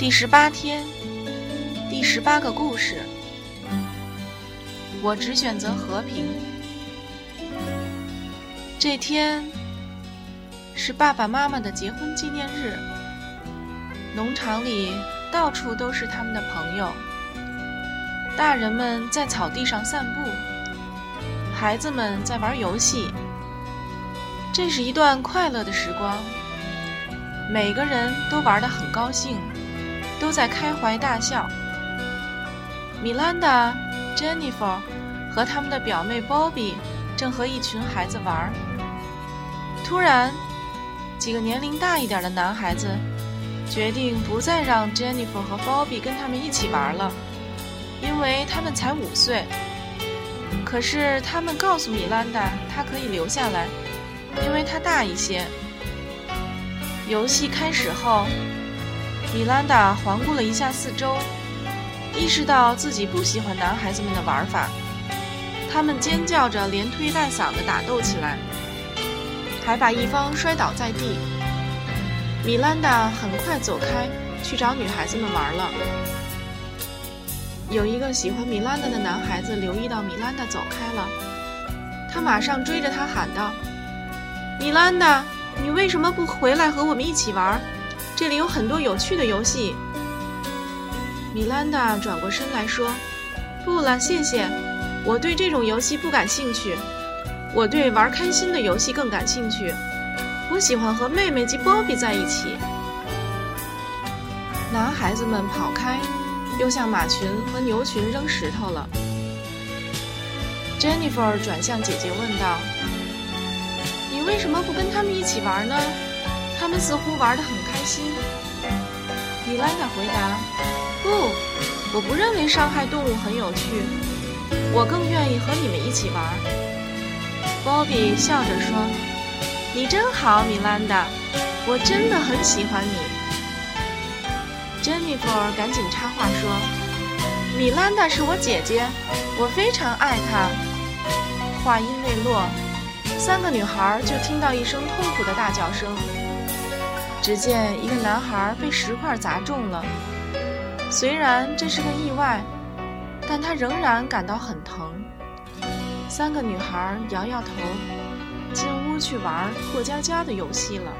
第十八天，第十八个故事。我只选择和平。这天是爸爸妈妈的结婚纪念日，农场里到处都是他们的朋友。大人们在草地上散步，孩子们在玩游戏。这是一段快乐的时光，每个人都玩得很高兴，都在开怀大笑。米兰达、Jennifer 和他们的表妹 Bobby 正和一群孩子玩。突然，几个年龄大一点的男孩子决定不再让 Jennifer 和 Bobby 跟他们一起玩了，因为他们才五岁。可是他们告诉米兰达，她可以留下来。因为他大一些。游戏开始后，米兰达环顾了一下四周，意识到自己不喜欢男孩子们的玩法。他们尖叫着，连推带搡的打斗起来，还把一方摔倒在地。米兰达很快走开，去找女孩子们玩了。有一个喜欢米兰达的男孩子留意到米兰达走开了，他马上追着她喊道。米兰达，你为什么不回来和我们一起玩？这里有很多有趣的游戏。米兰达转过身来说：“不了，谢谢，我对这种游戏不感兴趣。我对玩开心的游戏更感兴趣。我喜欢和妹妹及波比在一起。”男孩子们跑开，又向马群和牛群扔石头了。Jennifer 转向姐姐问道。你为什么不跟他们一起玩呢？他们似乎玩得很开心。米兰达回答：“不，我不认为伤害动物很有趣，我更愿意和你们一起玩。”波比笑着说：“你真好，米兰达，我真的很喜欢你。”珍妮弗赶紧插话说：“米兰达是我姐姐，我非常爱她。”话音未落。三个女孩就听到一声痛苦的大叫声。只见一个男孩被石块砸中了，虽然这是个意外，但他仍然感到很疼。三个女孩摇摇头，进屋去玩过家家的游戏了。